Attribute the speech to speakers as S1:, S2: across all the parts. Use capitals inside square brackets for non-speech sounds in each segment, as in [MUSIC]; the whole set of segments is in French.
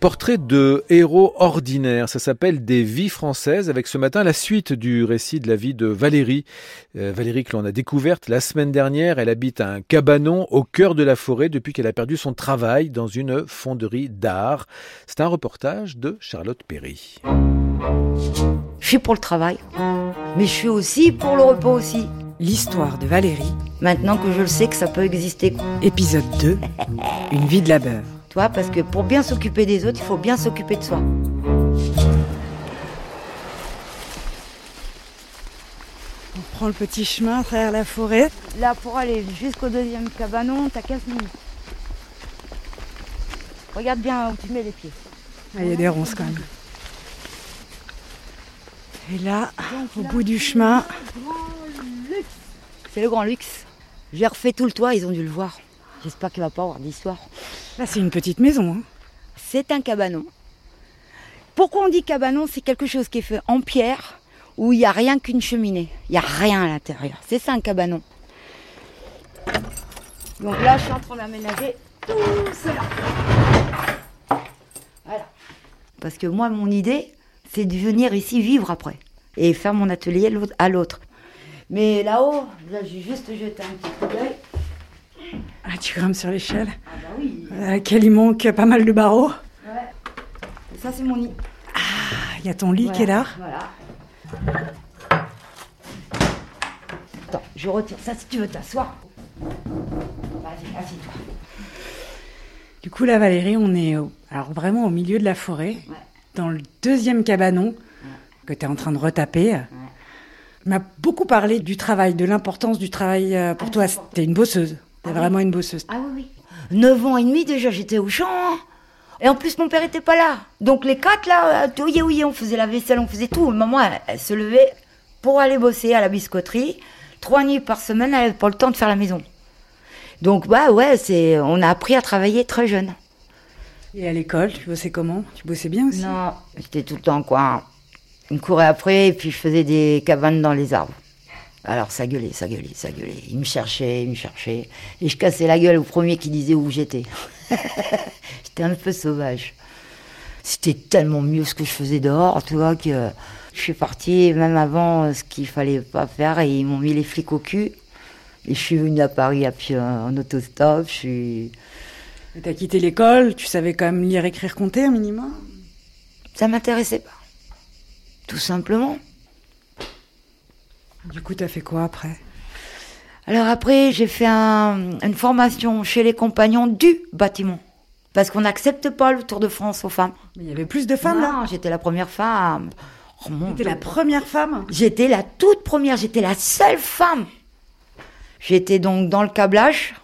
S1: Portrait de héros ordinaires, ça s'appelle Des vies françaises, avec ce matin la suite du récit de la vie de Valérie. Euh, Valérie que l'on a découverte la semaine dernière, elle habite un cabanon au cœur de la forêt depuis qu'elle a perdu son travail dans une fonderie d'art. C'est un reportage de Charlotte Perry.
S2: Je suis pour le travail, mais je suis aussi pour le repos aussi.
S3: L'histoire de Valérie,
S2: Maintenant que je le sais que ça peut exister.
S3: épisode 2, Une vie de labeur.
S2: Parce que pour bien s'occuper des autres, il faut bien s'occuper de soi.
S3: On prend le petit chemin à travers la forêt.
S2: Là, pour aller jusqu'au deuxième cabanon, t'as 15 minutes. Regarde bien où tu mets les pieds.
S3: Ah, il y a des ronces quand même. Et là, au bout du chemin,
S2: C'est le grand luxe. J'ai refait tout le toit, ils ont dû le voir. J'espère qu'il va pas avoir d'histoire.
S3: là c'est une petite maison. hein.
S2: C'est un cabanon. Pourquoi on dit cabanon? C'est quelque chose qui est fait en pierre où il n'y a rien qu'une cheminée. Il n'y a rien à l'intérieur. C'est ça un cabanon. Donc là, je suis en train d'aménager tout cela. Voilà. Parce que moi, mon idée, c'est de venir ici vivre après et faire mon atelier à l'autre. Mais là-haut, là, j'ai juste jeté un petit coup d'œil.
S3: Ah, tu grimpes sur l'échelle,
S2: Ah bah oui.
S3: à laquelle il manque pas mal de barreaux.
S2: Ouais. Ça, c'est mon nid.
S3: Ah, Il y a ton lit qui est là.
S2: Voilà. Attends, je retire ça si tu veux t'asseoir. Vas-y, assis-toi.
S3: Du coup, là, Valérie, on est au- alors vraiment au milieu de la forêt,
S2: Ouais.
S3: dans le deuxième cabanon que tu es en train de retaper. Tu m'as beaucoup parlé du travail, de l'importance du travail euh, pour
S2: Ah,
S3: toi. T'es une bosseuse. T'es
S2: Ah oui.
S3: vraiment une bosseuse.
S2: Ah oui, oui. 9 ans et demi déjà, j'étais au champ. hein. Et en plus, mon père était pas là. Donc les quatre là, euh, oui, oui, on faisait la vaisselle, on faisait tout. Maman, elle, elle se levait pour aller bosser à la biscuiterie. Trois nuits par semaine, elle n'avait pas le temps de faire la maison. Donc bah ouais, c'est, on a appris à travailler très jeune.
S3: Et à l'école, tu bossais comment? Tu bossais bien aussi?
S2: Non, j'étais tout le temps quoi. On me courait après et puis je faisais des cabanes dans les arbres. Alors ça gueulait, ça gueulait, ça gueulait. Il me cherchait, il me cherchait. Et je cassais la gueule au premier qui disait où j'étais. [LAUGHS] j'étais un peu sauvage. C'était tellement mieux ce que je faisais dehors, tu vois, que je suis partie même avant euh, ce qu'il fallait pas faire et ils m'ont mis les flics au cul. Et je suis venue à Paris à pied en autostop. Je suis...
S3: T'as quitté l'école, tu savais quand même lire, écrire, compter un minimum?
S2: Ça m'intéressait pas. Tout simplement.
S3: Du coup, t'as fait quoi après?
S2: Alors après, j'ai fait un- une formation chez les compagnons du bâtiment. Parce qu'on n'accepte pas le Tour de France aux femmes.
S3: Mais il y avait plus de femmes là?
S2: Non, j'étais la première femme. Oh, Dieu.
S3: la première femme?
S2: J'étais la toute première, j'étais la seule femme. J'étais donc dans le câblage.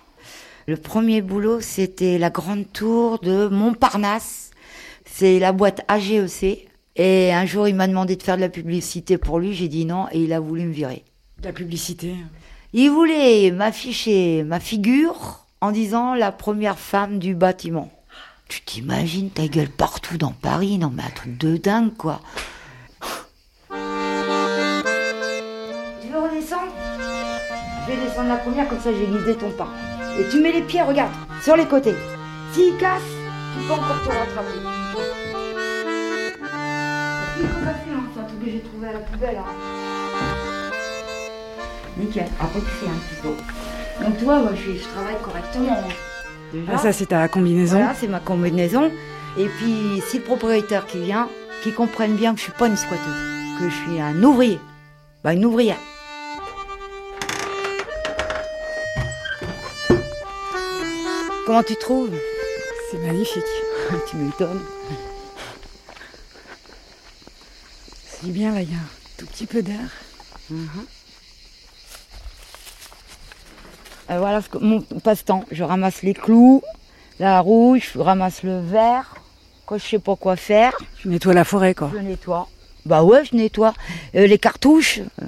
S2: Le premier boulot, c'était la grande tour de Montparnasse. C'est la boîte AGEC. Et un jour, il m'a demandé de faire de la publicité pour lui. J'ai dit non et il a voulu me virer.
S3: De la publicité.
S2: Il voulait m'afficher ma figure en disant la première femme du bâtiment. Tu t'imagines ta gueule partout dans Paris, non mais un truc de dingue quoi. Tu veux redescendre? Je vais descendre la première comme ça j'ai guidé ton pas. Et tu mets les pieds, regarde, sur les côtés. S'il casse, tu peux encore te rattraper. Que j'ai trouvé à la poubelle. Hein. Nickel. Après, tu fais un petit saut. Donc, tu vois, moi, je, je travaille correctement. Déjà.
S3: Ah, ça, c'est ta combinaison.
S2: Voilà, c'est ma combinaison. Et puis, si le propriétaire qui vient, qui comprenne bien que je suis pas une squatteuse, que je suis un ouvrier. Bah, une ouvrière. Comment tu trouves?
S3: C'est magnifique. [LAUGHS]
S2: Tu m'étonnes.
S3: Bien là, il y a un tout petit peu d'air.
S2: Euh, voilà ce que- mon passe-temps. Je ramasse les clous, la rouge, je ramasse le verre. Quand je sais pas quoi faire,
S3: Tu nettoies la forêt, quoi.
S2: je nettoie. Bah ouais, je nettoie. Euh, les cartouches. euh.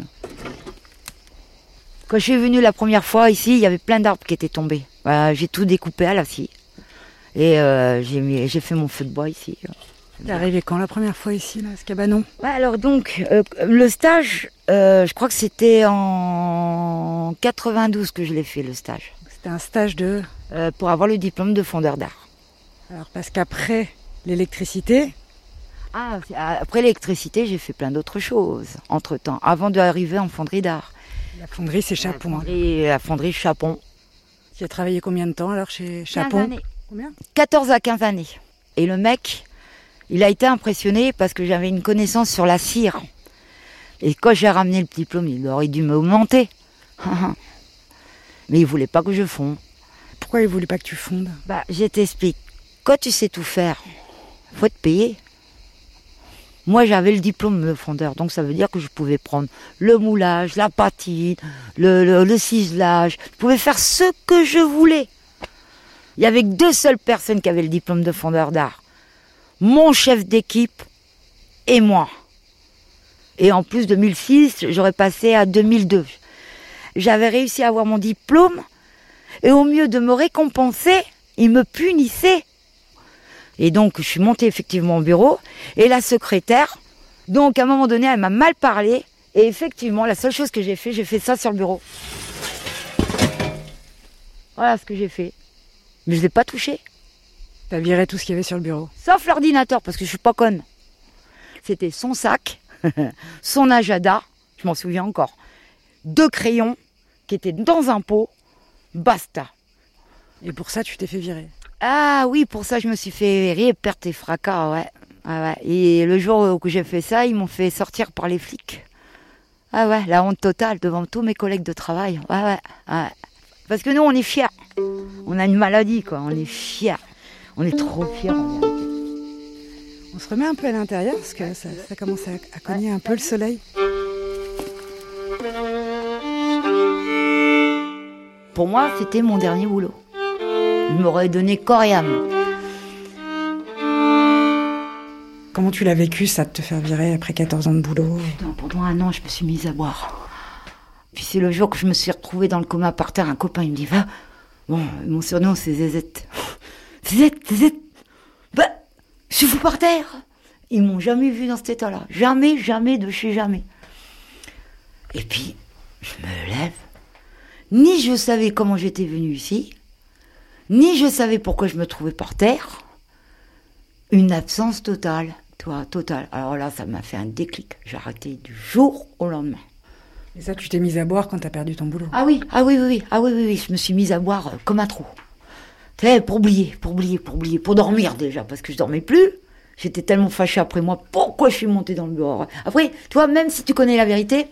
S2: Quand je suis venue la première fois ici, il y avait plein d'arbres qui étaient tombés. Bah, j'ai tout découpé à la scie. Et euh, j'ai fait mon feu de bois ici.
S3: T'es arrivé quand la première fois ici, là, à ce cabanon
S2: Ouais, alors donc, euh, le stage, euh, je crois que c'était en 92 que je l'ai fait, le stage.
S3: C'était un stage de.
S2: euh, pour avoir le diplôme de fondeur d'art.
S3: Alors, parce qu'après L'électricité?
S2: Ah, après l'électricité, j'ai fait plein d'autres choses entre-temps, avant d'arriver en fonderie d'art.
S3: La fonderie, c'est Chapon.
S2: Et la fonderie Chapon.
S3: Tu as travaillé combien de temps alors chez Chapon?
S2: 15 années.
S3: Combien?
S2: 14 à 15 années. Et le mec, il a été impressionné parce que j'avais une connaissance sur la cire. Et quand j'ai ramené le diplôme, il aurait dû m'augmenter. [LAUGHS] Mais il voulait pas que je fonde.
S3: Pourquoi il voulait pas que tu fondes?
S2: Bah, je t'explique. Quand tu sais tout faire, faut te payer. Moi, j'avais le diplôme de fondeur, donc ça veut dire que je pouvais prendre le moulage, la patine, le, le, le ciselage. Je pouvais faire ce que je voulais. Il y avait que deux seules personnes qui avaient le diplôme de fondeur d'art. Mon chef d'équipe et moi. Et en plus, 2006, j'aurais passé à 2002. J'avais réussi à avoir mon diplôme et au mieux de me récompenser, il me punissait. Et donc, je suis montée effectivement au bureau et la secrétaire, donc à un moment donné, elle m'a mal parlé et effectivement, la seule chose que j'ai fait, j'ai fait ça sur le bureau. Voilà ce que j'ai fait. Mais je ne l'ai pas touché.
S3: T'as viré tout ce qu'il y avait sur le bureau.
S2: Sauf l'ordinateur, parce que je suis pas conne. C'était son sac, [LAUGHS] son agenda, je m'en souviens encore, deux crayons qui étaient dans un pot, basta.
S3: Et pour ça, tu t'es fait virer.
S2: Ah oui, pour ça, je me suis fait virer, perte et fracas, ouais. Ah ouais. Et le jour où j'ai fait ça, ils m'ont fait sortir par les flics. Ah ouais, la honte totale devant tous mes collègues de travail. Ouais, ouais, ouais. Parce que nous, on est fiers. On a une maladie, quoi. On est fiers. On est trop fiers. en.
S3: On se remet un peu à l'intérieur parce que ça, ça commence à, à cogner un peu le soleil.
S2: Pour moi, c'était mon dernier boulot. Je m'aurais donné corps et âme.
S3: Comment tu l'as vécu ça de te faire virer après 14 ans de boulot?
S2: Putain, pendant un an, je me suis mise à boire. Puis c'est le jour que je me suis retrouvée dans le coma par terre. Un copain, il me dit Va. Bon, mon surnom, c'est Zézette. Bah, je suis fou par terre. Ils m'ont jamais vu dans cet état-là. Jamais, jamais, de chez jamais. Et puis, je me lève. Ni je savais comment j'étais venue ici, ni je savais pourquoi je me trouvais par terre. Une absence totale, toi, totale. Alors là, ça m'a fait un déclic. J'ai arrêté du jour au lendemain.
S3: Et ça, tu t'es mise à boire quand t'as perdu ton boulot.
S2: Ah oui, ah oui, oui, oui, ah oui, oui, oui. Je me suis mise à boire comme un trou. Sais, pour oublier, pour oublier, pour oublier, pour dormir déjà, parce que je dormais plus. J'étais tellement fâchée après moi. Pourquoi je suis montée dans le bureau Après, toi, même si tu connais la vérité,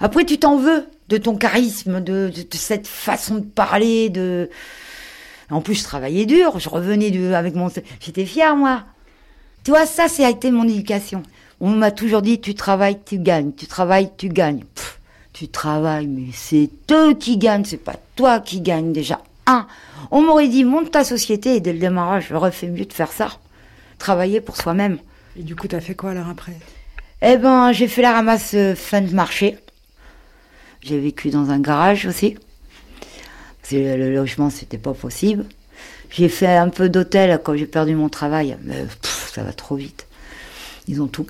S2: après tu t'en veux de ton charisme, de, cette façon de parler, de. En plus, je travaillais dur. Je revenais avec mon. J'étais fière, moi. Tu vois, ça, ça a été mon éducation. On m'a toujours dit, tu travailles, tu gagnes. Tu travailles, tu gagnes. Tu travailles, mais c'est eux qui gagnent, c'est pas toi qui gagne déjà. Un, on m'aurait dit, monte ta société et dès le démarrage, j'aurais fait mieux de faire ça. Travailler pour soi-même.
S3: Et du coup, t'as fait quoi alors après?
S2: Eh ben, j'ai fait la ramasse euh, fin de marché. J'ai vécu dans un garage aussi. Parce que le logement, c'était pas possible. J'ai fait un peu d'hôtel quand j'ai perdu mon travail. Mais pff, ça va trop vite. Ils ont tout.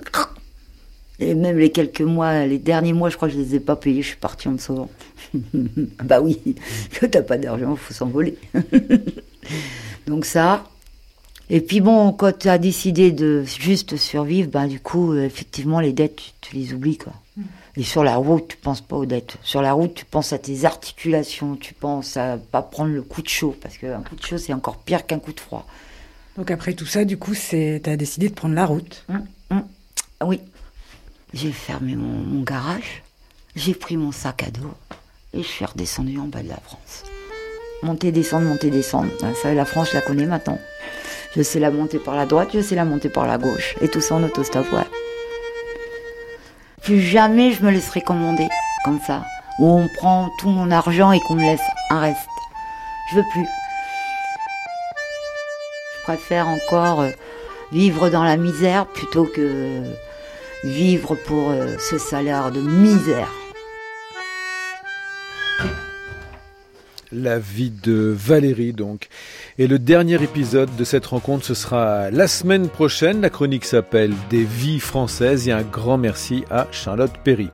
S2: Et même les quelques mois, les derniers mois, je crois que je les ai pas payés. Je suis partie en me sauvant. [LAUGHS] bah oui, quand [LAUGHS] t'as pas d'argent, faut s'envoler. [LAUGHS] Donc ça. Et puis bon, quand tu as décidé de juste survivre, ben du coup, euh, effectivement, les dettes, tu, tu les oublies, quoi. Et sur la route, tu penses pas aux dettes. Sur la route, tu penses à tes articulations, tu penses à pas prendre le coup de chaud, parce qu'un coup de chaud, c'est encore pire qu'un coup de froid.
S3: Donc après tout ça, du coup, c'est t'as décidé de prendre la route.
S2: Ah Oui. J'ai fermé mon, garage, j'ai pris mon sac à dos, et je suis redescendue en bas de la France. Monter, descendre, monter, descendre. Ah, Ça, la France, je la connais maintenant. Je sais la monter par la droite, je sais la monter par la gauche. Et tout ça en autostop, ouais. Plus jamais je me laisserai commander comme ça. Où on prend tout mon argent et qu'on me laisse un reste. Je veux plus. Je préfère encore euh, vivre dans la misère plutôt que vivre pour euh, ce salaire de misère.
S1: La vie de Valérie, donc. Et le dernier épisode de cette rencontre, ce sera la semaine prochaine. La chronique s'appelle Des vies françaises et un grand merci à Charlotte Perry.